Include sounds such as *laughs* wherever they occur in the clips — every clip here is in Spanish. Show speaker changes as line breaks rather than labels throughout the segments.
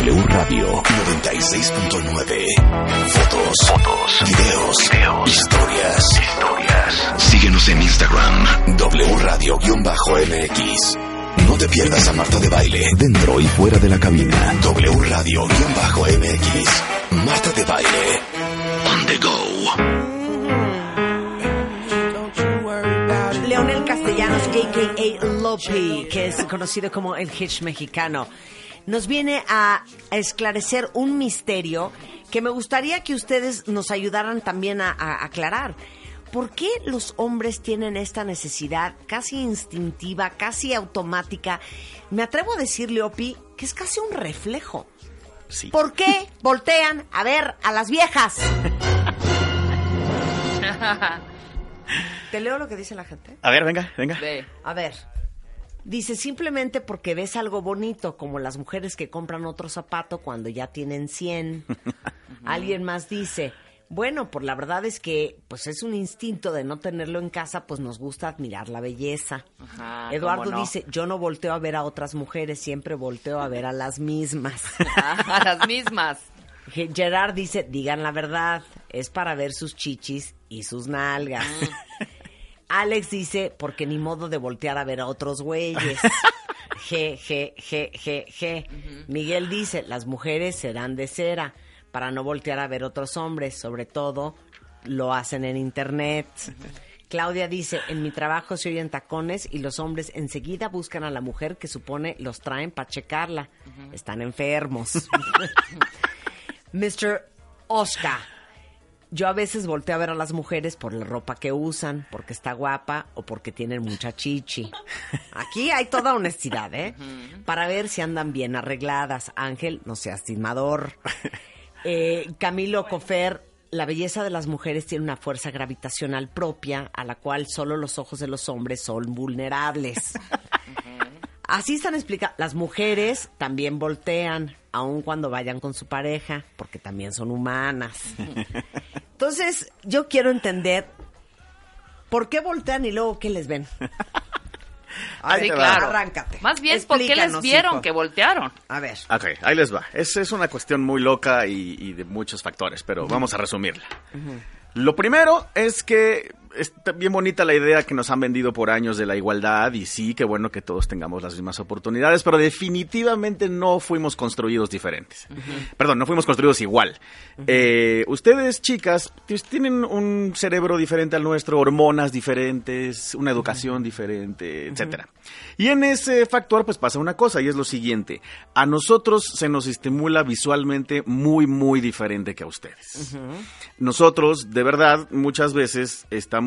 W Radio 96.9. Fotos, fotos, videos, videos, historias, historias. Síguenos en Instagram, W Radio-MX. No te pierdas a Marta de Baile, dentro y fuera de la cabina. W Radio-MX. Marta de Baile. On the go.
Leonel Castellanos, a.k.a. Lopi, que es conocido como el Hitch mexicano, nos viene a esclarecer un misterio que me gustaría que ustedes nos ayudaran también a, a aclarar. ¿Por qué los hombres tienen esta necesidad casi instintiva, casi automática? Me atrevo a decirle, Opi, que es casi un reflejo.
Sí.
¿Por qué voltean a ver a las viejas? *laughs* ¿Te leo lo que dice la gente?
A ver, venga, venga.
Ve.
A ver. Dice simplemente porque ves algo bonito, como las mujeres que compran otro zapato cuando ya tienen 100. *laughs* Alguien más dice, bueno, pues la verdad es que pues es un instinto de no tenerlo en casa, pues nos gusta admirar la belleza.
Ajá,
Eduardo
no.
dice, yo no volteo a ver a otras mujeres, siempre volteo a ver a las mismas. *laughs*
A las mismas.
Ge- Gerard dice, digan la verdad, es para ver sus chichis y sus nalgas. Alex dice, porque ni modo de voltear a ver a otros güeyes. G, G, G, G, G. Miguel dice, las mujeres serán de cera para no voltear a ver otros hombres, sobre todo lo hacen en internet. Claudia dice, en mi trabajo se oyen tacones y los hombres enseguida buscan a la mujer que supone los traen para checarla. Están enfermos. *laughs* *laughs* Mr. Oscar. Yo a veces volteo a ver a las mujeres por la ropa que usan, porque está guapa o porque tienen mucha chichi. Aquí hay toda honestidad, ¿eh? Para ver si andan bien arregladas. Ángel, no seas timador. *laughs* Eh, Camilo Cofer, la belleza de las mujeres tiene una fuerza gravitacional propia a la cual solo los ojos de los hombres son vulnerables. Así están explicadas. Las mujeres también voltean, aun cuando vayan con su pareja, porque también son humanas. *laughs* Entonces, yo quiero entender por qué voltean y luego qué les ven. *laughs*
Ahí
sí,
te va.
claro.
Arráncate.
Más bien, ¿por qué les vieron
hijo.
que voltearon?
A ver.
Ok, ahí les va. Es, es una cuestión muy loca y, y de muchos factores, pero vamos a resumirla. Lo primero es que está bien bonita la idea que nos han vendido por años de la igualdad y sí, qué bueno que todos tengamos las mismas oportunidades, pero definitivamente no fuimos construidos diferentes. Perdón, no fuimos construidos igual. Eh, ustedes, chicas, pues, tienen un cerebro diferente al nuestro, hormonas diferentes, una educación diferente, etcétera. Y en ese factor, pues pasa una cosa, y es lo siguiente. A nosotros se nos estimula visualmente muy, muy diferente que a ustedes. Nosotros, de verdad, muchas veces estamos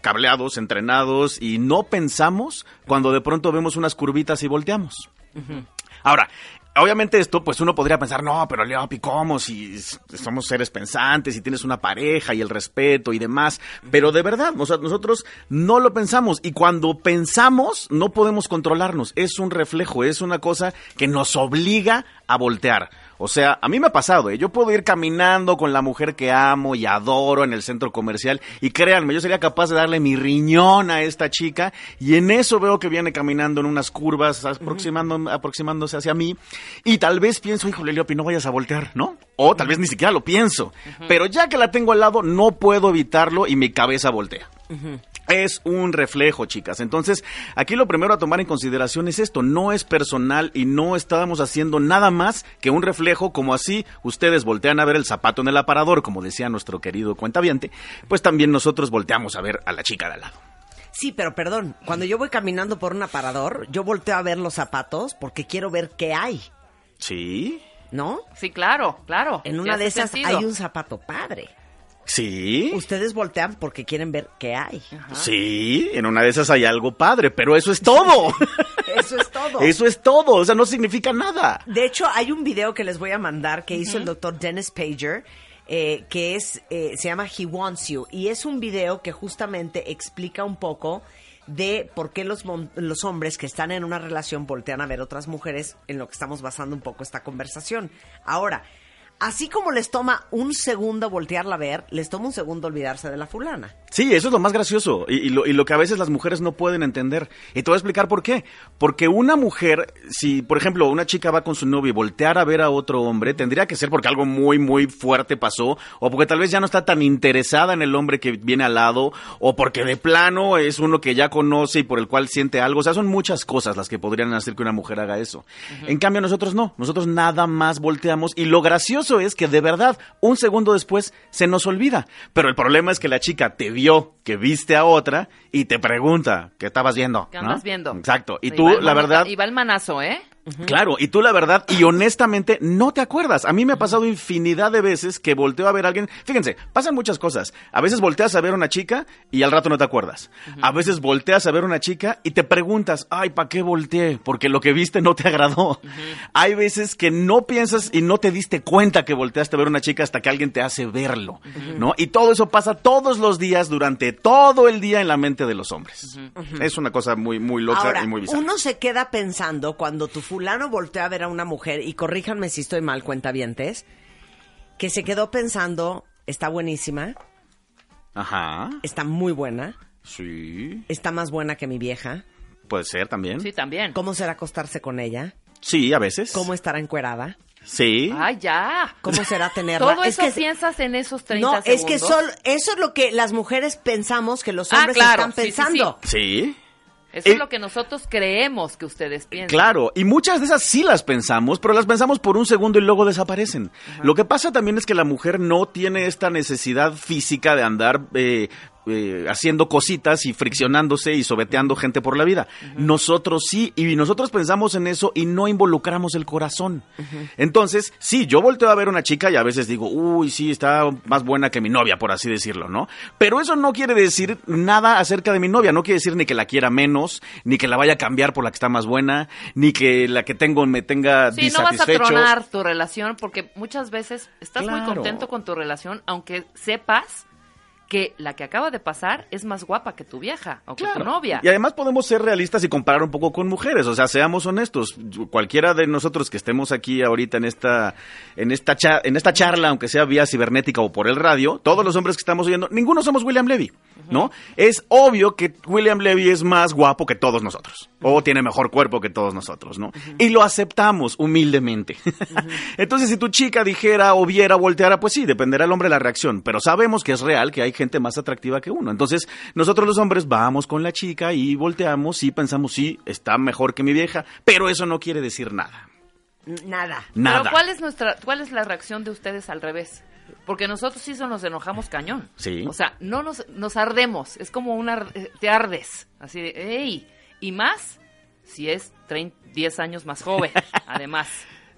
cableados, entrenados, y no pensamos cuando de pronto vemos unas curvitas y volteamos. Ahora, obviamente esto, pues uno podría pensar, no, pero Leopi, ¿cómo? Si somos seres pensantes, si tienes una pareja y el respeto y demás. Pero de verdad, o sea, nosotros no lo pensamos. Y cuando pensamos, no podemos controlarnos. Es un reflejo, es una cosa que nos obliga a voltear. O sea, a mí me ha pasado, ¿eh? Yo puedo ir caminando con la mujer que amo y adoro en el centro comercial y créanme, yo sería capaz de darle mi riñón a esta chica y en eso veo que viene caminando en unas curvas aproximando, aproximándose hacia mí y tal vez pienso, híjole, Leopi, no vayas a voltear, ¿no? O tal vez ni siquiera lo pienso, pero ya que la tengo al lado no puedo evitarlo y mi cabeza voltea. Es un reflejo, chicas. Entonces, aquí lo primero a tomar en consideración es esto. No es personal y no estábamos haciendo nada más que un reflejo, como así ustedes voltean a ver el zapato en el aparador, como decía nuestro querido cuentaviente, pues también nosotros volteamos a ver a la chica de al lado.
Sí, pero perdón, cuando yo voy caminando por un aparador, yo volteo a ver los zapatos porque quiero ver qué hay,
¿Sí?
¿no?
Sí, claro, claro.
En una de esas
sentido.
hay un zapato padre.
¿Sí?
Ustedes voltean porque quieren ver qué hay.
Sí, en una de esas hay algo padre, pero eso es todo. *laughs*
Eso es todo.
eso es todo, o sea, no significa nada.
De hecho, hay un video que les voy a mandar que hizo el doctor Dennis Pager, eh, que es, eh, se llama He Wants You, y es un video que justamente explica un poco de por qué los, mon- los hombres que están en una relación voltean a ver otras mujeres, en lo que estamos basando un poco esta conversación. Ahora, así como les toma un segundo voltearla a ver, les toma un segundo olvidarse de la fulana.
Sí, eso es lo más gracioso y, y lo, y lo que a veces las mujeres no pueden entender. Y te voy a explicar por qué. Porque una mujer, si por ejemplo una chica va con su novio y voltear a ver a otro hombre, tendría que ser porque algo muy, muy fuerte pasó, o porque tal vez ya no está tan interesada en el hombre que viene al lado, o porque de plano es uno que ya conoce y por el cual siente algo. O sea, son muchas cosas las que podrían hacer que una mujer haga eso. En cambio, nosotros no. Nosotros nada más volteamos y lo gracioso es que de verdad, un segundo después se nos olvida. Pero el problema es que la chica te vio que viste a otra y te pregunta, ¿qué estabas viendo?
¿Qué
¿no?
andas viendo?
Exacto. Y
Ahí
tú, la verdad...
Y va el manazo, ¿eh?
Claro, y tú la verdad, y honestamente, no te acuerdas. A mí me ha pasado infinidad de veces que volteo a ver a alguien. Fíjense, pasan muchas cosas. A veces volteas a ver a una chica y al rato no te acuerdas. A veces volteas a ver a una chica y te preguntas, ay, ¿para qué volteé? Porque lo que viste no te agradó. Hay veces que no piensas y no te diste cuenta que volteaste a ver a una chica hasta que alguien te hace verlo, ¿no? Y todo eso pasa todos los días durante todo el día en la mente de los hombres. Es una cosa muy, muy loca
Ahora,
y muy bizarra.
uno se queda pensando cuando tu fulano voltea a ver a una mujer, y corríjanme si estoy mal, cuentavientes, que se quedó pensando, está buenísima,
Ajá.
está muy buena,
Sí.
está más buena que mi vieja,
Puede ser también.
Sí, también.
¿cómo será acostarse con ella?
Sí, a veces.
¿Cómo estará encuerada?
Sí.
Ay, ya.
¿Cómo será tenerla?
Todo
Es
eso
que-
piensas en esos 30
No,
segundos.
es que solo, eso es lo que las mujeres pensamos que los
Ah,
hombres
claro,
están
sí, sí, sí.
pensando.
Sí.
Eso
Eh,
es lo que nosotros creemos que ustedes piensan.
Claro, y muchas de esas sí las pensamos, pero las pensamos por un segundo y luego desaparecen. Lo que pasa también es que la mujer no tiene esta necesidad física de andar eh, eh, haciendo cositas y friccionándose y sobeteando gente por la vida. Nosotros sí, y nosotros pensamos en eso y no involucramos el corazón. Entonces, sí, yo volteo a ver una chica y a veces digo, uy, sí, está más buena que mi novia, por así decirlo, ¿no? Pero eso no quiere decir nada acerca de mi novia, no quiere decir ni que la quiera menos, ni que la vaya a cambiar por la que está más buena, ni que la que tengo me tenga
Sí, no vas a tronar tu relación porque muchas veces estás muy contento con tu relación, aunque sepas que la que acaba de pasar es más guapa que tu vieja o que tu novia.
Y además podemos ser realistas y comparar un poco con mujeres, o sea, seamos honestos, cualquiera de nosotros que estemos aquí ahorita en esta en esta cha- en esta charla, aunque sea vía cibernética o por el radio, todos los hombres que estamos oyendo, ninguno somos William Levy, ¿no? Es obvio que William Levy es más guapo que todos nosotros o tiene mejor cuerpo que todos nosotros, ¿no? Y lo aceptamos humildemente. *laughs* Entonces, si tu chica dijera o viera, volteara, pues sí, dependerá el hombre la reacción, pero sabemos que es real que hay gente más atractiva que uno. Entonces, nosotros los hombres vamos con la chica y volteamos y pensamos, sí, está mejor que mi vieja, pero eso no quiere decir nada.
Nada.
Nada.
Pero ¿cuál es nuestra cuál es la reacción de ustedes al revés? Porque nosotros sí nos enojamos cañón.
Sí.
O sea, no nos, nos ardemos. Es como una... eh, Te ardes. Así de, ¡ey! Y más si es 30, 10 años más joven, *laughs* además.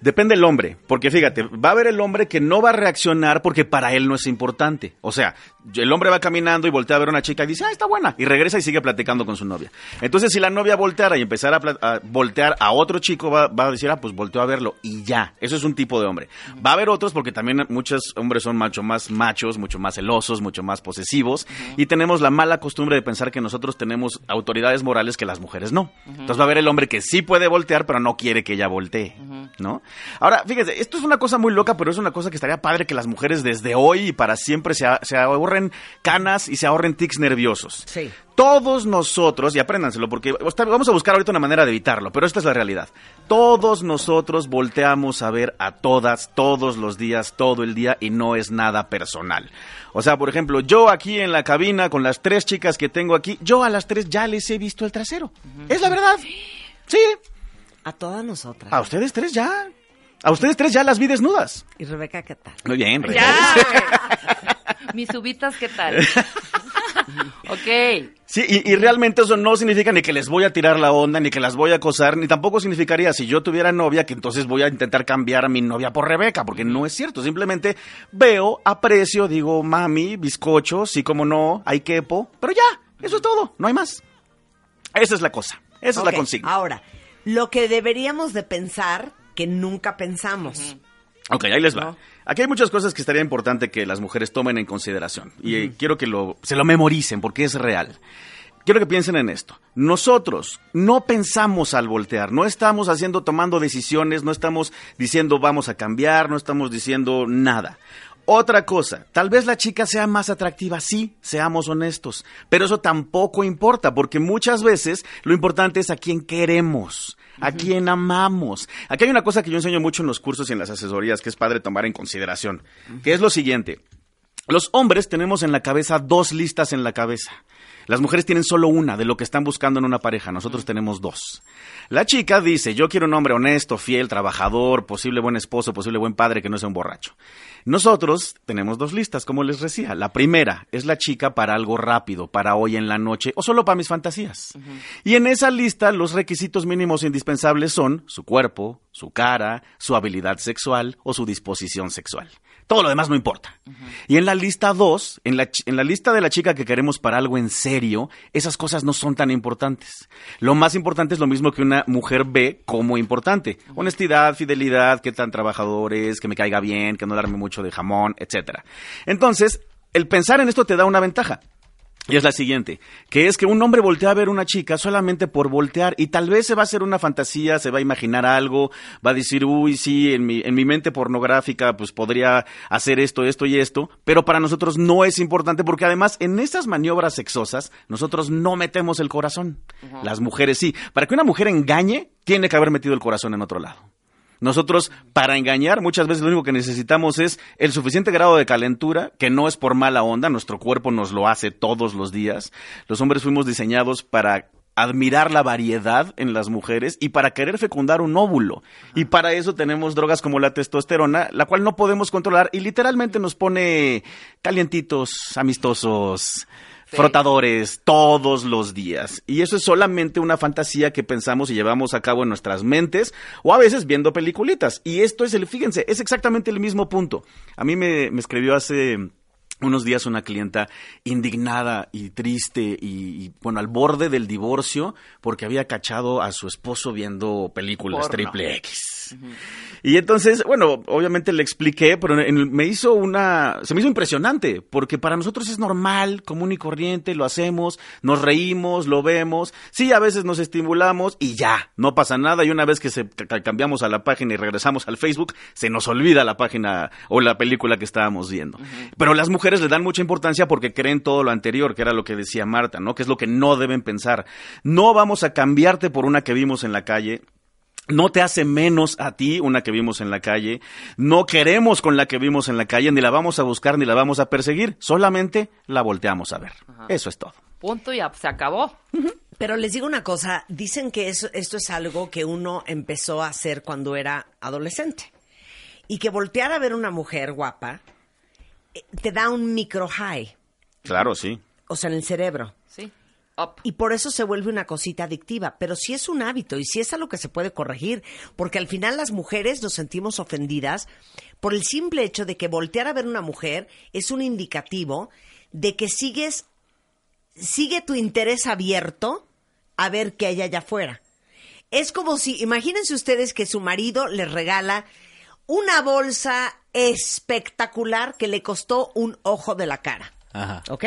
Depende del hombre, porque fíjate, va a haber el hombre que no va a reaccionar porque para él no es importante. O sea, el hombre va caminando y voltea a ver a una chica y dice, ah, está buena, y regresa y sigue platicando con su novia. Entonces, si la novia volteara y empezara a, voltear a otro chico, va, va a decir, ah, pues volteó a verlo, y ya. Eso es un tipo de hombre. Va a haber otros porque también muchos hombres son mucho más machos, mucho más celosos, mucho más posesivos, y tenemos la mala costumbre de pensar que nosotros tenemos autoridades morales que las mujeres no. Entonces va a haber el hombre que sí puede voltear, pero no quiere que ella voltee, ¿no? Ahora, fíjese, esto es una cosa muy loca, pero es una cosa que estaría padre que las mujeres desde hoy y para siempre se, se ahorren canas y se ahorren tics nerviosos.
Sí.
Todos nosotros, y apréndanselo, porque vamos a buscar ahorita una manera de evitarlo, pero esta es la realidad. Todos nosotros volteamos a ver a todas, todos los días, todo el día, y no es nada personal. O sea, por ejemplo, yo aquí en la cabina con las tres chicas que tengo aquí, yo a las tres ya les he visto el trasero. Es la verdad. Sí.
A todas nosotras.
A ustedes tres ya. A ustedes tres ya las vi desnudas.
¿Y Rebeca qué tal?
Muy bien, Rey.
¡Ya! *laughs* Mis subitas, ¿qué tal? *laughs* ok.
Sí, y, y realmente eso no significa ni que les voy a tirar la onda, ni que las voy a acosar, ni tampoco significaría si yo tuviera novia que entonces voy a intentar cambiar a mi novia por Rebeca, porque no es cierto. Simplemente veo, aprecio, digo, mami, bizcocho, sí como no, hay quepo, pero ya, eso es todo, no hay más. Esa es la cosa, esa es la consigna.
Ahora, lo que deberíamos de pensar que nunca pensamos.
Ok, ahí les va.
¿No?
Aquí hay muchas cosas que estaría importante que las mujeres tomen en consideración. Y eh, quiero que lo, se lo memoricen porque es real. quiero que piensen en esto. Nosotros no pensamos al voltear, no estamos haciendo, tomando decisiones, no estamos diciendo vamos a cambiar, no estamos diciendo nada. Otra cosa, tal vez la chica sea más atractiva, sí, seamos honestos, pero eso tampoco importa, porque muchas veces lo importante es a quién queremos, a quién amamos. Aquí hay una cosa que yo enseño mucho en los cursos y en las asesorías que es padre tomar en consideración, que es lo siguiente. Los hombres tenemos en la cabeza dos listas en la cabeza. Las mujeres tienen solo una de lo que están buscando en una pareja, nosotros tenemos dos. La chica dice, yo quiero un hombre honesto, fiel, trabajador, posible buen esposo, posible buen padre, que no sea un borracho. Nosotros tenemos dos listas, como les decía. La primera es la chica para algo rápido, para hoy en la noche o solo para mis fantasías. Y en esa lista los requisitos mínimos indispensables son su cuerpo, su cara, su habilidad sexual o su disposición sexual. Todo lo demás no importa. Y en la lista 2, en la, en la lista de la chica que queremos para algo en serio, esas cosas no son tan importantes. Lo más importante es lo mismo que una mujer ve como importante. Honestidad, fidelidad, qué tan trabajador es, que me caiga bien, que no darme mucho de jamón, etcétera. Entonces, el pensar en esto te da una ventaja. Y es la siguiente, que es que un hombre voltea a ver una chica solamente por voltear y tal vez se va a hacer una fantasía, se va a imaginar algo, va a decir, uy, sí, en mi, en mi mente pornográfica pues podría hacer esto, esto y esto, pero para nosotros no es importante porque además en esas maniobras sexosas nosotros no metemos el corazón, las mujeres sí. Para que una mujer engañe, tiene que haber metido el corazón en otro lado. Nosotros, para engañar, muchas veces lo único que necesitamos es el suficiente grado de calentura, que no es por mala onda, nuestro cuerpo nos lo hace todos los días. Los hombres fuimos diseñados para admirar la variedad en las mujeres y para querer fecundar un óvulo. Y para eso tenemos drogas como la testosterona, la cual no podemos controlar y literalmente nos pone calientitos, amistosos, frotadores todos los días. Y eso es solamente una fantasía que pensamos y llevamos a cabo en nuestras mentes o a veces viendo peliculitas. Y esto es el, fíjense, es exactamente el mismo punto. A mí me, me escribió hace unos días una clienta indignada y triste y, bueno, al borde del divorcio porque había cachado a su esposo viendo películas triple X. Y entonces, bueno, obviamente le expliqué, pero me hizo una, se me hizo impresionante porque para nosotros es normal, común y corriente, lo hacemos, nos reímos, lo vemos, sí, a veces nos estimulamos y ya, no pasa nada y una vez que se cambiamos a la página y regresamos al Facebook, se nos olvida la página o la película que estábamos viendo. Pero las mujeres le dan mucha importancia porque creen todo lo anterior, que era lo que decía Marta, ¿no? Que es lo que no deben pensar. No vamos a cambiarte por una que vimos en la calle. No te hace menos a ti una que vimos en la calle. No queremos con la que vimos en la calle, ni la vamos a buscar, ni la vamos a perseguir. Solamente la volteamos a ver. Eso es todo.
Punto y se acabó.
Pero les digo una cosa, dicen que eso, esto es algo que uno empezó a hacer cuando era adolescente. Y que voltear a ver una mujer guapa te da un micro high.
Claro, sí.
O sea, en el cerebro.
Sí.
Y por eso se vuelve una cosita adictiva. Pero sí es un hábito y sí es algo que se puede corregir. Porque al final las mujeres nos sentimos ofendidas por el simple hecho de que voltear a ver una mujer es un indicativo de que sigues, sigue tu interés abierto a ver qué hay allá afuera. Es como si, imagínense ustedes que su marido les regala una bolsa espectacular que le costó un ojo de la cara. Ajá. ¿Ok?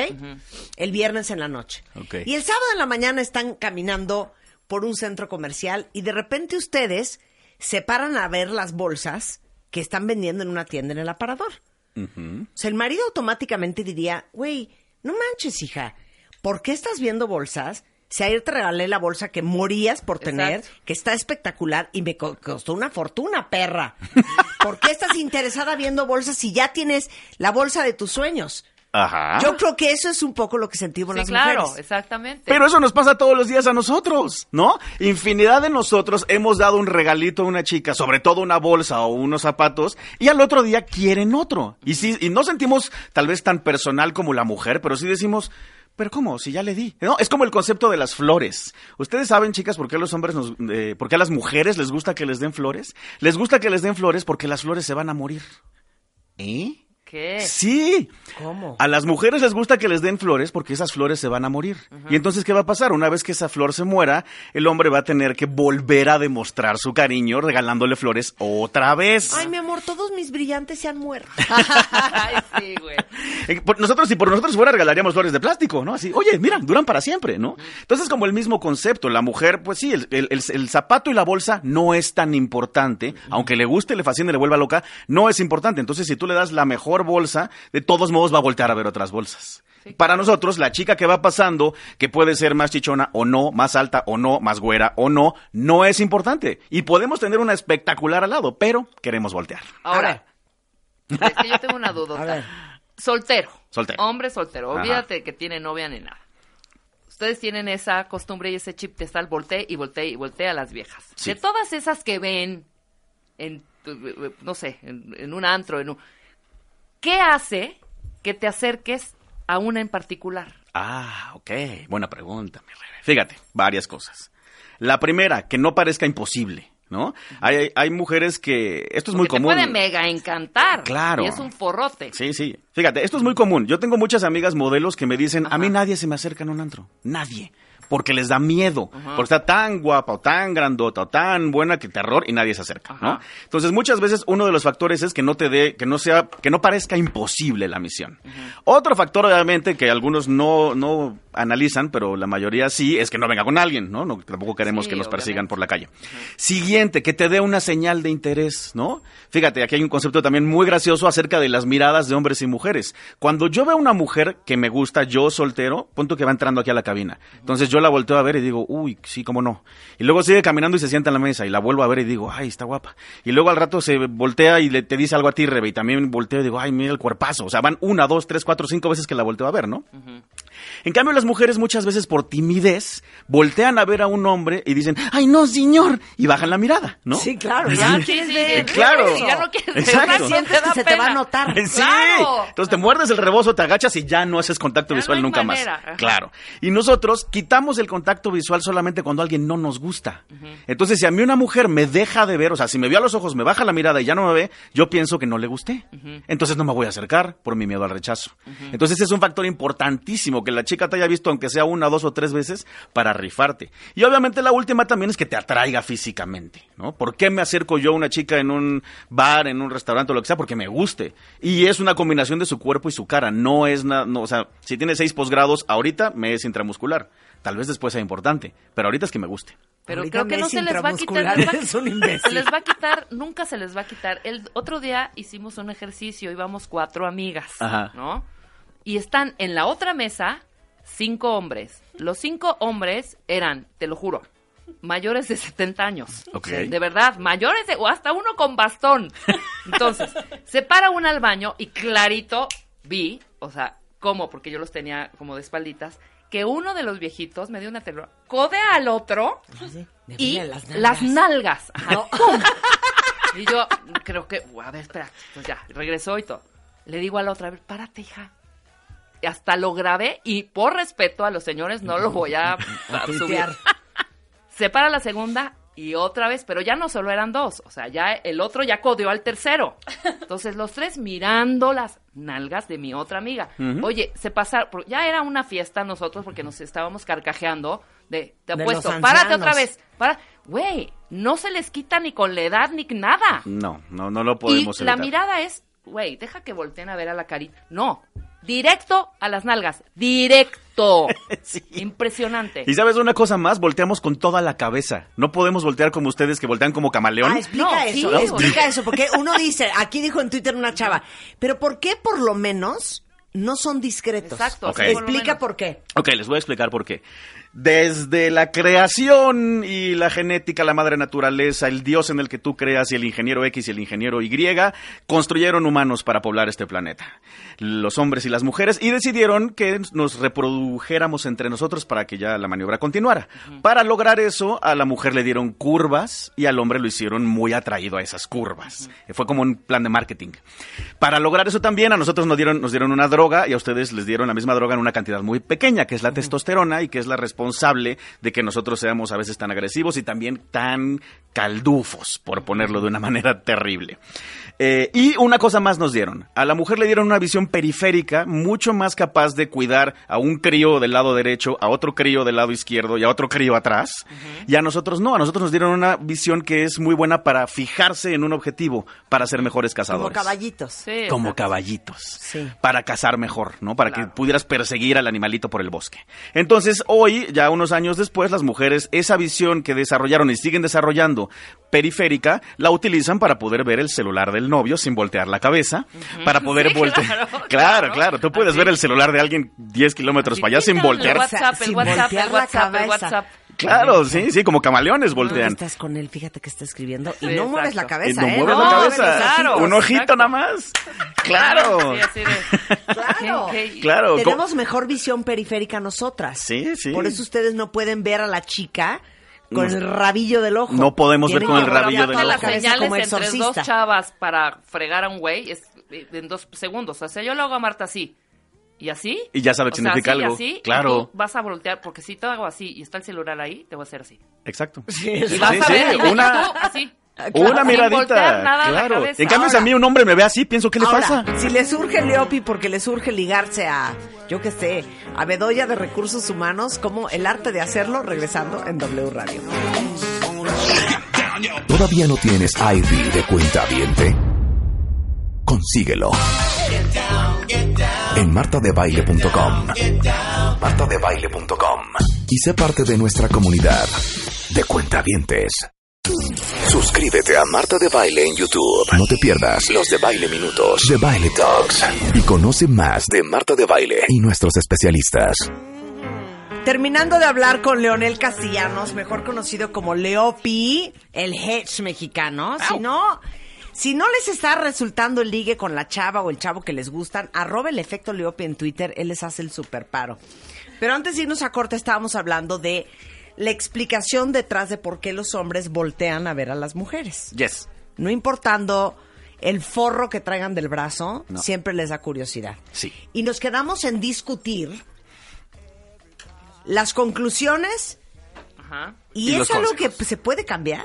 El viernes en la noche. Y el sábado en la mañana están caminando por un centro comercial y de repente ustedes se paran a ver las bolsas que están vendiendo en una tienda en el aparador. O sea, el marido automáticamente diría, güey, no manches, hija, ¿por qué estás viendo bolsas si ayer te regalé la bolsa que morías por tener, que está espectacular y me costó una fortuna, perra. *laughs* ¿Por qué estás interesada viendo bolsas si ya tienes la bolsa de tus sueños? Ajá. Yo creo que eso es un poco lo que sentimos las
claro,
mujeres.
exactamente.
Pero eso nos pasa todos los días a nosotros, ¿no? Infinidad de nosotros hemos dado un regalito a una chica, sobre todo una bolsa o unos zapatos, y al otro día quieren otro. Y sí, y no sentimos tal vez tan personal como la mujer, pero sí decimos, pero ¿cómo? Si ya le di. No, es como el concepto de las flores. Ustedes saben, chicas, por qué los hombres nos, eh, por qué a las mujeres les gusta que les den flores. Les gusta que les den flores porque las flores se van a morir. ¿Eh?
¿Qué?
Sí.
¿Cómo?
A las mujeres les gusta que les den flores porque esas flores se van a morir. Y entonces, ¿qué va a pasar? Una vez que esa flor se muera, el hombre va a tener que volver a demostrar su cariño regalándole flores otra vez.
Ay, mi amor, todos mis brillantes se han muerto. *laughs*
Ay, sí, güey. *laughs*
Eh, por Nosotros, si por nosotros fuera, regalaríamos flores de plástico, ¿no? Así, oye, mira, duran para siempre, ¿no? Entonces, como el mismo concepto, la mujer, pues sí, el, el- el- el zapato y la bolsa no es tan importante, aunque le guste, le fascine, le vuelva loca, no es importante. Entonces, si tú le das la mejor bolsa, de todos modos va a voltear a ver otras bolsas. Para nosotros, la chica que va pasando, que puede ser más chichona o no, más alta o no, más güera o no, no es importante. Y podemos tener una espectacular al lado, pero queremos voltear.
Ahora, es que yo tengo una duda. Soltero.
Soltero.
Hombre soltero.
Ajá.
Olvídate que tiene novia ni nada. Ustedes tienen esa costumbre y ese chip de estar voltee y voltee y voltee a las viejas.
Sí.
De todas esas que ven en, no sé, en, en un antro, en un... ¿Qué hace que te acerques a una en particular?
Ah, ok. Buena pregunta, mi rey. Fíjate, varias cosas. La primera, que no parezca imposible, ¿no? Hay, hay, mujeres que... Esto es muy común.
te puede mega encantar.
Claro.
Y es un forrote.
Sí, sí. Fíjate, esto es muy común. Yo tengo muchas amigas modelos que me dicen, a mí nadie se me acerca en un antro. Nadie. Porque les da miedo.
Ajá.
Porque está tan guapa o tan grandota o tan buena que terror y nadie se acerca, ¿no? Entonces, muchas veces uno de los factores es que no te dé, que no sea, que no parezca imposible la misión. Otro factor, obviamente, que algunos no, no analizan, pero la mayoría sí, es que no venga con alguien, ¿no? no tampoco queremos
Sí,
que nos persigan
obviamente.
por la calle. Siguiente, que te dé una señal de interés, ¿no? Fíjate, aquí hay un concepto también muy gracioso acerca de las miradas de hombres y mujeres. Cuando yo veo a una mujer que me gusta, yo soltero, punto que va entrando aquí a la cabina. Entonces yo la volteo a ver y digo, uy, sí, cómo no. Y luego sigue caminando y se sienta en la mesa y la vuelvo a ver y digo, ay, está guapa. Y luego al rato se voltea y le, te dice algo a ti, Rebe, y también volteo y digo, ay, mira el cuerpazo. O sea, van una, dos, tres, cuatro, cinco veces que la volteo a ver, ¿no? En cambio, las mujeres muchas veces por timidez voltean a ver a un hombre y dicen, ay, no, señor, y bajan la mirada, ¿no?
Sí, claro.
Ya
quieres ver.
claro.
Ya no quieres
Exacto.
ver,
Sientes que se te va a notar.
Sí.
Claro.
Entonces te muerdes el rebozo, te agachas y ya no haces contacto
Ya
visual
no hay
nunca
manera.
más. Claro. Y nosotros quitamos el contacto visual solamente cuando alguien no nos gusta. Entonces, si a mí una mujer me deja de ver, o sea, si me vio a los ojos, me baja la mirada y ya no me ve, yo pienso que no le gusté. Entonces no me voy a acercar por mi miedo al rechazo. Entonces ese es un factor importantísimo, que la chica te haya visto aunque sea una, dos o tres veces para rifarte. Y obviamente la última también es que te atraiga físicamente, ¿no? ¿Por qué me acerco yo a una chica en un bar, en un restaurante o lo que sea? Porque me guste. Y es una combinación de su cuerpo y su cara. No es nada, no, o sea, si tiene seis posgrados, ahorita me es intramuscular. Tal vez después sea importante, pero ahorita es que me guste.
Pero
Ahorita
creo que no se les va a quitar. les *laughs* va-. Se les va a quitar, nunca se les va a quitar. El otro día hicimos un ejercicio, íbamos cuatro amigas,
Ajá.
¿no? Y están en la otra mesa cinco hombres. Los cinco hombres eran, te lo juro, mayores de 70 años.
Ok.
De verdad, mayores de, o hasta uno con bastón. Entonces, *laughs* se para uno al baño y clarito vi, o sea, ¿cómo? Porque yo los tenía como de espalditas, que uno de los viejitos me dio una telura, codea al otro y las nalgas. *laughs* Y yo creo que, uh, a ver, espera, pues ya, regresó y todo. Le digo a la otra, a ver, párate, hija. Y hasta lo grabé y por respeto a los señores no lo voy a, *laughs* a subir. *laughs* Se para la segunda y otra vez, pero ya no solo eran dos, o sea, ya el otro ya codeó al tercero. Entonces los tres mirando las nalgas de mi otra amiga. Oye, se pasaron, ya era una fiesta nosotros porque nos estábamos carcajeando de, te apuesto, párate otra vez, para, güey, no se les quita ni con la edad ni nada.
No, no, no lo
Y
podemos
la
evitar.
mirada es, güey, deja que volteen a ver a la carita. No, directo a las nalgas, directo. *laughs*
Sí.
Impresionante.
Y sabes una cosa más, volteamos con toda la cabeza. No podemos voltear como ustedes que voltean como camaleón.
Ah, explica
No,
eso,
sí.
explica eso, porque uno dice, aquí dijo en Twitter una chava, pero ¿por qué por lo menos no son discretos?
Exacto. Por
Explica
menos.
por qué.
Ok, les voy a explicar por qué. Desde la creación y la genética, la madre naturaleza, el dios en el que tú creas y el ingeniero X y el ingeniero Y, construyeron humanos para poblar este planeta. Los hombres y las mujeres, y decidieron que nos reprodujéramos entre nosotros para que ya la maniobra continuara. Para lograr eso, a la mujer le dieron curvas y al hombre lo hicieron muy atraído a esas curvas. Fue como un plan de marketing. Para lograr eso también, a nosotros nos dieron, nos dieron una droga y a ustedes les dieron la misma droga en una cantidad muy pequeña, que es la testosterona y que es la responsable de que nosotros seamos a veces tan agresivos y también tan caldufos, por ponerlo de una manera terrible. Eh, y una cosa más nos dieron. A la mujer le dieron una visión periférica mucho más capaz de cuidar a un crío del lado derecho, a otro crío del lado izquierdo y a otro crío atrás. Y a nosotros no, a nosotros nos dieron una visión que es muy buena para fijarse en un objetivo, para ser mejores cazadores.
Como caballitos.
Sí,
Como caballitos.
Sí.
Para cazar mejor, ¿no? Para que pudieras perseguir al animalito por el bosque. Entonces, hoy, ya unos años después, las mujeres, esa visión que desarrollaron y siguen desarrollando periférica, la utilizan para poder ver el celular del novio sin voltear la cabeza, para poder
Sí,
voltear.
claro, *laughs*
Claro,
claro.
claro, Tú puedes
Así.
ver el celular de alguien 10 kilómetros para allá sin
El
voltear.
WhatsApp, el
Sin
WhatsApp, el WhatsApp, el
cabeza.
WhatsApp.
Claro, sí, sí, como camaleones
Tú
voltean.
estás con él, fíjate que está escribiendo y
Sí,
no mueves la
exacto.
Y
cabeza,
no
¿eh?
mueves
No
la cabeza.
claro.
Un ojito
exacto.
nada más. Claro.
Sí, así de- *laughs*
Claro.
¿Qué- qué-
Claro. co-
Tenemos mejor visión periférica nosotras.
Sí, sí.
Por eso ustedes no pueden ver a la chica con el rabillo del ojo.
No podemos ver con el rabillo del ojo.
las señales
como
entre dos chavas para fregar a un güey es eh, en dos segundos. O sea, yo lo hago a Marta así. ¿Y así?
Y ya sabe que
O sea,
significa
así,
algo.
así,
Claro.
vas a voltear, porque si te hago así y está el celular ahí, te voy a hacer así.
Exacto.
Y vas
Sí,
a
sí,
ver, y
una-
tú
Una
Sin
miradita.
voltear
claro. En cambio, si a mí un hombre me ve así, pienso, ¿qué le
Ahora,
pasa?
si le surge Leopi porque le surge ligarse a, yo qué sé, a Bedoya de Recursos Humanos, como el arte de hacerlo, regresando en W Radio.
¿Todavía no tienes ID de cuenta viente? Consíguelo. En martadebaile.com. Martadebaile.com. Y sé parte de nuestra comunidad de cuentavientes. Suscríbete a Marta de Baile en YouTube. No te pierdas los de Baile Minutos, de Baile Talks. Y conoce más de Marta de Baile y nuestros especialistas.
Terminando de hablar con Leonel Castellanos, mejor conocido como Leopi, el hedge mexicano. Si no, si no les está resultando el ligue con la chava o el chavo que les gustan, arroba el efecto Leopi en Twitter, él les hace el super paro. Pero antes de irnos a corte estábamos hablando de la explicación detrás de por qué los hombres voltean a ver a las mujeres.
Yes.
No importando el forro que traigan del brazo,
No.
siempre les da curiosidad.
Sí.
Y nos quedamos en discutir las conclusiones
Ajá.
y,
Y
es algo que se puede cambiar.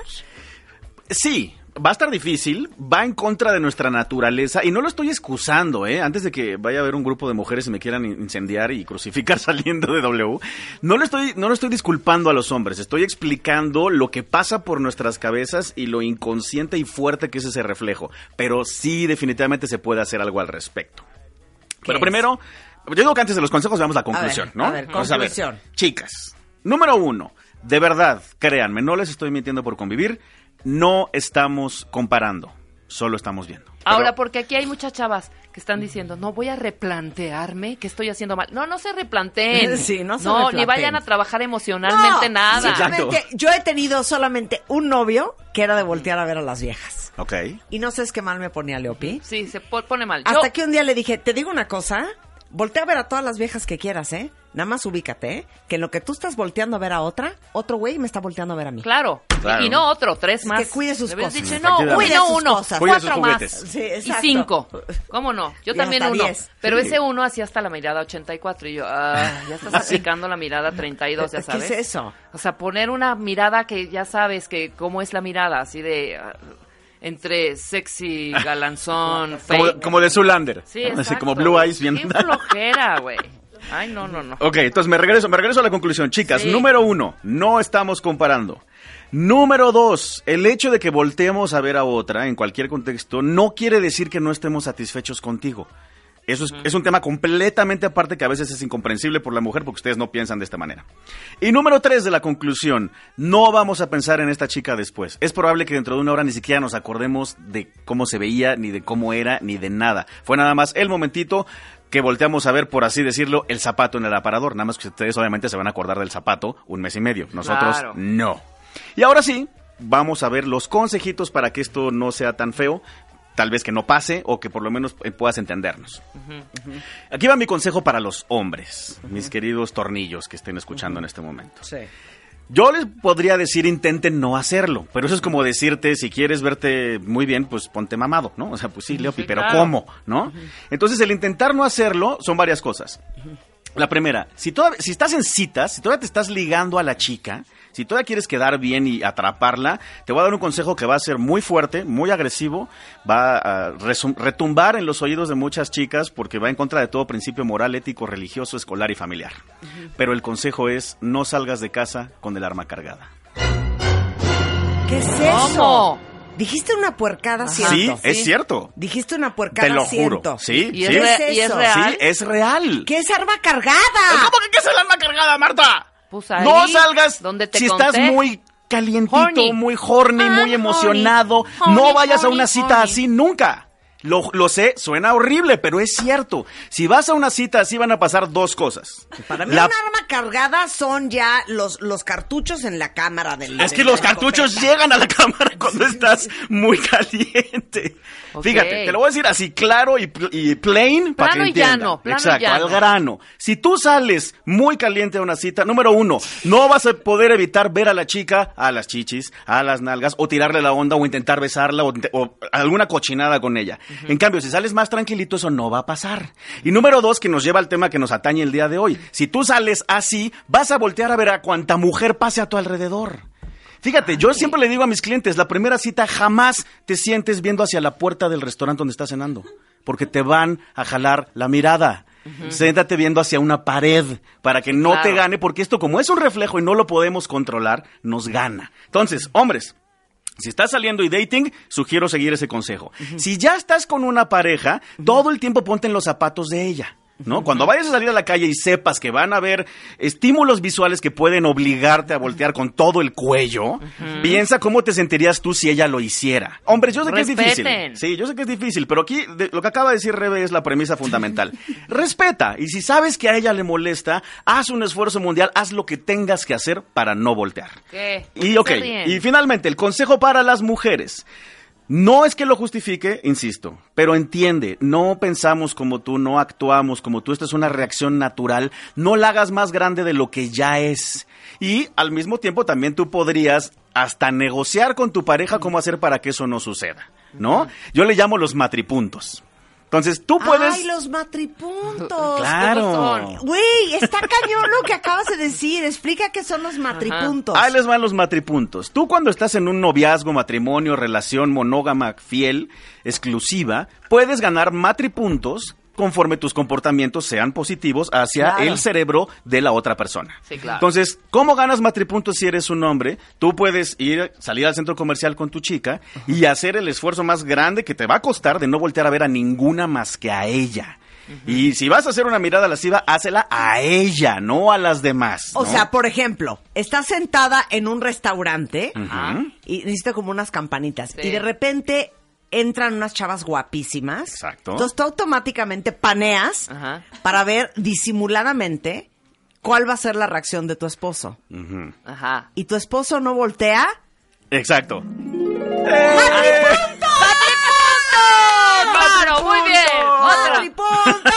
Sí, va a estar difícil, va en contra de nuestra naturaleza y no lo estoy excusando, ¿eh? Antes de que vaya a haber un grupo de mujeres y me quieran in- incendiar y crucificar *laughs* saliendo de W, no lo estoy no lo estoy disculpando a los hombres, estoy explicando lo que pasa por nuestras cabezas y lo inconsciente y fuerte que es ese reflejo, pero sí definitivamente se puede hacer algo al respecto. Pero
es?
primero, yo digo que antes de los consejos veamos la conclusión,
ver,
¿no?
a ver,
Vamos a ver.
conclusión.
Chicas, número uno, de verdad, créanme, no les estoy mintiendo por convivir, no estamos comparando, solo estamos viendo.
Ahora,
Pero-
porque aquí hay muchas chavas que están diciendo, no voy a replantearme que estoy haciendo mal. No, no se replanteen. *laughs*
Sí, no se
ni
replanteen.
vayan a trabajar emocionalmente
No,
nada.
simplemente, yo he tenido solamente un novio que era de voltear a ver a las viejas.
Ok.
Y no sé qué mal me ponía Leopi.
Sí, se po- pone mal. Yo-
Hasta que un día le dije, te digo una cosa, voltea a ver a todas las viejas que quieras, ¿eh? Nada más ubícate, ¿eh? Que en lo que tú estás volteando a ver a otra, otro güey me está volteando a ver a mí.
Claro.
Claro.
Y no otro, tres más.
que cuide sus cosas.
dicho, no,
sus
no uno,
cosas.
Cuatro más.
Sí,
y cinco. ¿Cómo no? Yo
Y
también uno.
diez.
Pero
Sí.
ese uno hacía hasta la mirada 84 y yo, ah, ya estás aplicando la mirada 32, ya
¿Qué
sabes.
es eso?
O sea, poner una mirada que ya sabes que cómo es la mirada, así de ah, entre sexy, galanzón, *laughs*
Como,
fake.
como de Zulander.
Sí,
Así como Blue Eyes.
Qué *laughs* flojera, güey. Ay, no, no, no.
Ok, entonces me regreso, me regreso a la conclusión. Chicas,
Sí.
número uno, no estamos comparando. Número dos, el hecho de que volteemos a ver a otra en cualquier contexto no quiere decir que no estemos satisfechos contigo. Eso es, es un tema completamente aparte que a veces es incomprensible por la mujer porque ustedes no piensan de esta manera. Y número tres de la conclusión, no vamos a pensar en esta chica después. Es probable que dentro de una hora ni siquiera nos acordemos de cómo se veía, ni de cómo era, ni de nada. Fue nada más el momentito que volteamos a ver, por así decirlo, el zapato en el aparador. Nada más que ustedes obviamente se van a acordar del zapato un mes y medio. Nosotros
Claro.
no. Y ahora sí, vamos a ver los consejitos para que esto no sea tan feo. Tal vez que no pase o que por lo menos eh, puedas entendernos. Aquí va mi consejo para los hombres, mis queridos tornillos que estén escuchando en este momento.
Sí.
Yo les podría decir intenten no hacerlo, pero eso es como decirte, si quieres verte muy bien, pues ponte mamado, ¿no? O sea, pues sí, Leopi,
Sí,
pero
claro.
¿cómo? ¿No? Entonces el intentar no hacerlo son varias cosas. La primera, si, toda- si estás en citas, si todavía te estás ligando a la chica, Si todavía quieres quedar bien y atraparla, te voy a dar un consejo que va a ser muy fuerte, muy agresivo, va a retumbar en los oídos de muchas chicas porque va en contra de todo principio moral, ético, religioso, escolar y familiar. Pero el consejo es no salgas de casa con el arma cargada.
¿Qué es eso?
¿Cómo?
Dijiste una puercada,
Sí,
¿cierto?
es cierto.
Dijiste una puercada,
Te lo juro.
ciento.
Sí,
¿Y
sí.
es, re-
¿Qué es
y es
eso?
real?
Sí, es real.
¿Qué es arma cargada?
¿Cómo que qué es el arma cargada, Marta?
Pues ahí,
no salgas
donde te
si
conté.
estás muy calientito,
Horny.
muy horny,
Ah,
muy emocionado.
Horny,
no vayas a una cita así nunca. Lo, lo sé, suena horrible, pero es cierto. Si vas a una cita así van a pasar dos cosas.
Para mí
La-
un arma cargada son ya los, los cartuchos en la cámara del
Es que los cartuchos llegan a la cámara *laughs* cuando estás muy caliente. Fíjate, te lo voy a decir así claro y, y plain para que
Plano y
entiendan.
llano, plano y
Exacto,
llano.
al grano. Si tú sales muy caliente a una cita, número uno, no vas a poder evitar ver a la chica, a las chichis, a las nalgas, o tirarle la onda, o intentar besarla, o alguna cochinada con ella. En cambio, si sales más tranquilito, eso no va a pasar. Y número dos, que nos lleva al tema que nos atañe el día de hoy. Si tú sales así, vas a voltear a ver a cuanta mujer pase a tu alrededor. Fíjate, yo siempre le digo a mis clientes, la primera cita jamás te sientes viendo hacia la puerta del restaurante donde estás cenando, porque te van a jalar la mirada. Siéntate viendo hacia una pared para que no te gane, porque esto como es un reflejo y no lo podemos controlar, nos gana. Entonces, hombres, si estás saliendo y dating, sugiero seguir ese consejo. Si ya estás con una pareja, todo el tiempo ponte en los zapatos de ella. ¿No? Cuando vayas a salir a la calle y sepas que van a haber estímulos visuales que pueden obligarte a voltear con todo el cuello, piensa cómo te sentirías tú si ella lo hiciera. Hombre, yo sé que es difícil. Sí, yo sé que es difícil, pero aquí de- lo que acaba de decir Rebe es la premisa fundamental. *laughs* Respeta, y si sabes que a ella le molesta, haz un esfuerzo mundial, haz lo que tengas que hacer para no voltear.
¿Qué?
Y ok, y finalmente, el consejo para las mujeres. No es que lo justifique, insisto, pero entiende, no pensamos como tú, no actuamos como tú, esto es una reacción natural, no la hagas más grande de lo que ya es. Y al mismo tiempo también tú podrías hasta negociar con tu pareja cómo hacer para que eso no suceda, ¿no? Yo le llamo los matripuntos. Entonces, tú puedes...
Ay, los matripuntos.
Claro.
Güey, está cañón lo que acabas de decir. Explica qué son los matripuntos.
Ahí les van los matripuntos. Tú cuando estás en un noviazgo, matrimonio, relación monógama, fiel, exclusiva, puedes ganar matripuntos conforme tus comportamientos sean positivos hacia
Claro.
el cerebro de la otra persona.
Sí, claro.
Entonces, ¿cómo ganas matripuntos si eres un hombre? Tú puedes ir, salir al centro comercial con tu chica y hacer el esfuerzo más grande que te va a costar de no voltear a ver a ninguna más que a ella. Y si vas a hacer una mirada lasciva, hácela a ella, no a las demás.
O sea, por ejemplo, estás sentada en un restaurante
Ajá.
y necesita como unas campanitas.
Sí.
Y de repente entran unas chavas guapísimas.
Exacto.
Entonces tú automáticamente paneas
Ajá.
para ver disimuladamente cuál va a ser la reacción de tu esposo.
Ajá.
Y tu esposo no voltea.
Exacto.
Otro, muy bien. Otro.
¡Matripunto!
Otro,
¡Matripunto!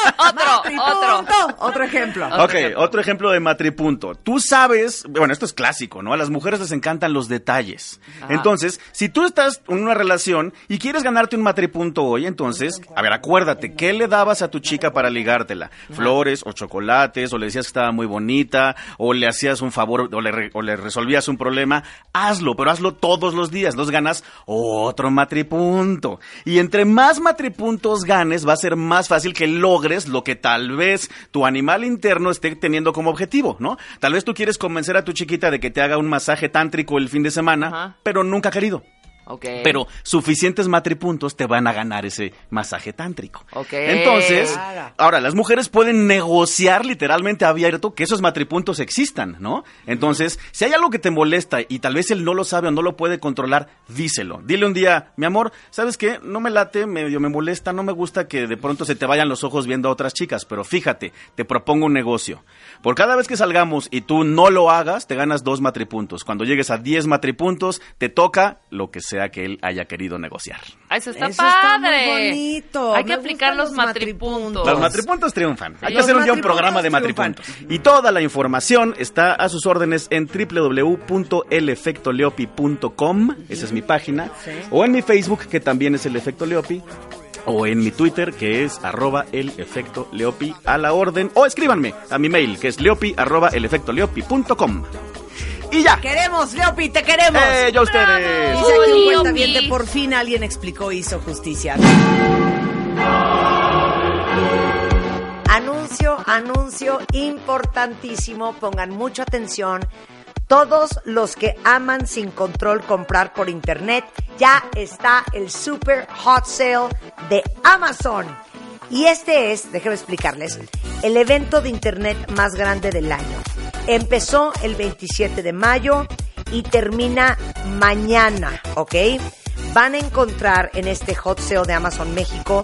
Otro ejemplo.
Ok, otro ejemplo de matripunto. Tú sabes, bueno, esto es clásico, ¿no? A las mujeres les encantan los detalles. Entonces, si tú estás en una relación y quieres ganarte un matripunto hoy, entonces, a ver, acuérdate, ¿qué le dabas a tu chica para ligártela? Flores o chocolates, o le decías que estaba muy bonita, o le hacías un favor, o le, re- o le resolvías un problema. Hazlo, pero hazlo todos los días. Nos ganas otro matripunto. Y entre más matripuntos ganes, va a ser más fácil que logres lo que tal vez tu animal interno esté teniendo como objetivo, ¿no? Tal vez tú quieres convencer a tu chiquita de que te haga un masaje tántrico el fin de semana,
Ajá.
pero nunca ha querido.
Ok.
Pero suficientes matripuntos te van a ganar ese masaje tántrico.
Ok.
Entonces, ahora, las mujeres pueden negociar literalmente abierto que esos matripuntos existan, ¿no? Entonces, si hay algo que te molesta y tal vez él no lo sabe o no lo puede controlar, díselo. Dile un día, mi amor, ¿sabes qué? No me late, medio me molesta, no me gusta que de pronto se te vayan los ojos viendo a otras chicas, pero fíjate, te propongo un negocio. Por cada vez que salgamos y tú no lo hagas, te ganas dos matripuntos. Cuando llegues a 10 matripuntos, te toca lo que sea que él haya querido negociar.
Ah, Eso está
Eso está
padre.
muy bonito.
Hay que aplicar los matripuntos.
matripuntos.
Los matripuntos triunfan. Hay que hacer un día un
matripuntos
programa de
triunfan.
matripuntos. Y toda la información está a sus órdenes en www.elefectoleopi.com. Esa es mi página. O en mi Facebook, que también es el efecto Leopi. O en mi Twitter, que es arroba el efecto Leopi a la orden. O escríbanme a mi mail, que es leopi arroba elefectoleopi.com. Y Y ya.
Queremos, Leopi, te queremos.
¡Eh, ya ustedes!
Dice aquí un
Leopi.
cuentaviente, por fin alguien explicó, hizo justicia. Anuncio, anuncio importantísimo, pongan mucha atención. Todos los que aman sin control comprar por internet, ya está el Super Hot Sale de Amazon. Y este es, déjenme explicarles, el evento de internet más grande del año. Empezó el 27 de mayo y termina mañana, ¿ok? Van a encontrar en este hot sale de Amazon México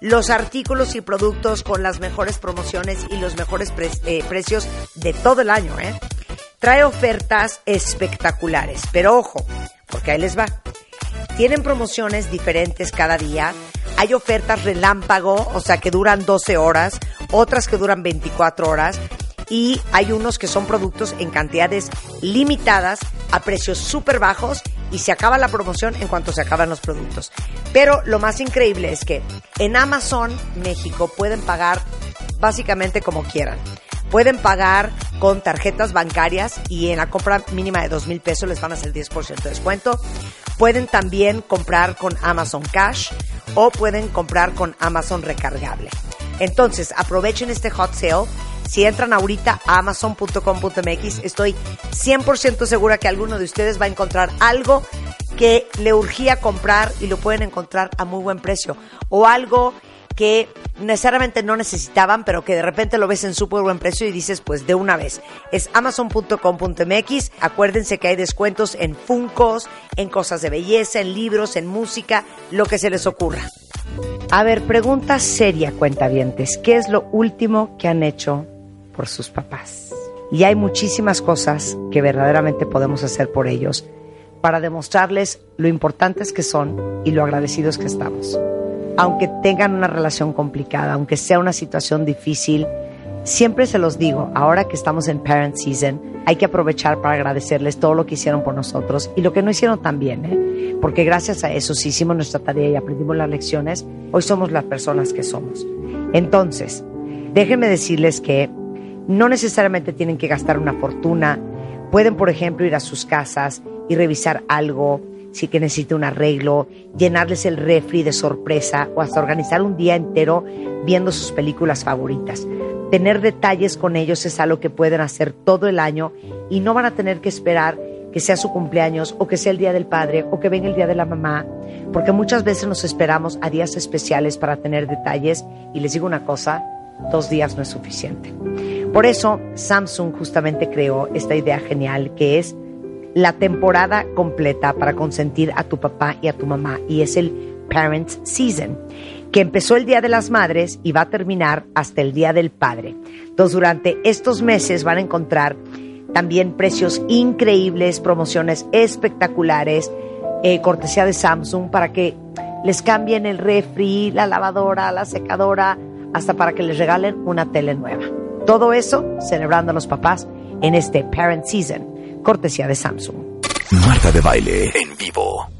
los artículos y productos con las mejores promociones y los mejores eh, precios de todo el año, ¿eh? Trae ofertas espectaculares, pero ojo, porque ahí les va. Tienen promociones diferentes cada día. Hay ofertas relámpago, o sea, que duran 12 horas, otras que duran 24 horas. Y hay unos que son productos en cantidades limitadas a precios súper bajos y se acaba la promoción en cuanto se acaban los productos. Pero lo más increíble es que en Amazon México pueden pagar básicamente como quieran. Pueden pagar con tarjetas bancarias y en la compra mínima de dos mil pesos les van a hacer 10% de descuento. Pueden también comprar con Amazon Cash o pueden comprar con Amazon Recargable. Entonces, aprovechen este hot sale. Si entran ahorita a amazon.com.mx, estoy 100% segura que alguno de ustedes va a encontrar algo que le urgía comprar y lo pueden encontrar a muy buen precio. O algo que necesariamente no necesitaban, pero que de repente lo ves en súper buen precio y dices, pues de una vez. Es amazon.com.mx. Acuérdense que hay descuentos en Funcos, en cosas de belleza, en libros, en música, lo que se les ocurra. A ver, pregunta seria, cuentavientes. ¿Qué es lo último que han hecho por sus papás? Y hay muchísimas cosas que verdaderamente podemos hacer por ellos para demostrarles lo importantes que son y lo agradecidos que estamos. Aunque tengan una relación complicada, aunque sea una situación difícil, siempre se los digo, ahora que estamos en Parent Season, hay que aprovechar para agradecerles todo lo que hicieron por nosotros y lo que no hicieron también, ¿eh? porque gracias a eso, si hicimos nuestra tarea y aprendimos las lecciones, hoy somos las personas que somos. Entonces, déjenme decirles que no necesariamente tienen que gastar una fortuna. Pueden, por ejemplo, ir a sus casas y revisar algo, si que necesita un arreglo, llenarles el refri de sorpresa o hasta organizar un día entero viendo sus películas favoritas. Tener detalles con ellos es algo que pueden hacer todo el año y no van a tener que esperar que sea su cumpleaños o que sea el día del padre o que venga el día de la mamá, porque muchas veces nos esperamos a días especiales para tener detalles y les digo una cosa, dos días no es suficiente. Por eso Samsung justamente creó esta idea genial que es la temporada completa para consentir a tu papá y a tu mamá y es el Parent Season, que empezó el Día de las Madres y va a terminar hasta el Día del Padre. Entonces durante estos meses van a encontrar también precios increíbles, promociones espectaculares, eh, cortesía de Samsung para que les cambien el refri, la lavadora, la secadora, hasta para que les regalen una tele nueva. Todo eso celebrando a los papás en este Parent Season, cortesía de Samsung.
Marta de Baile en vivo.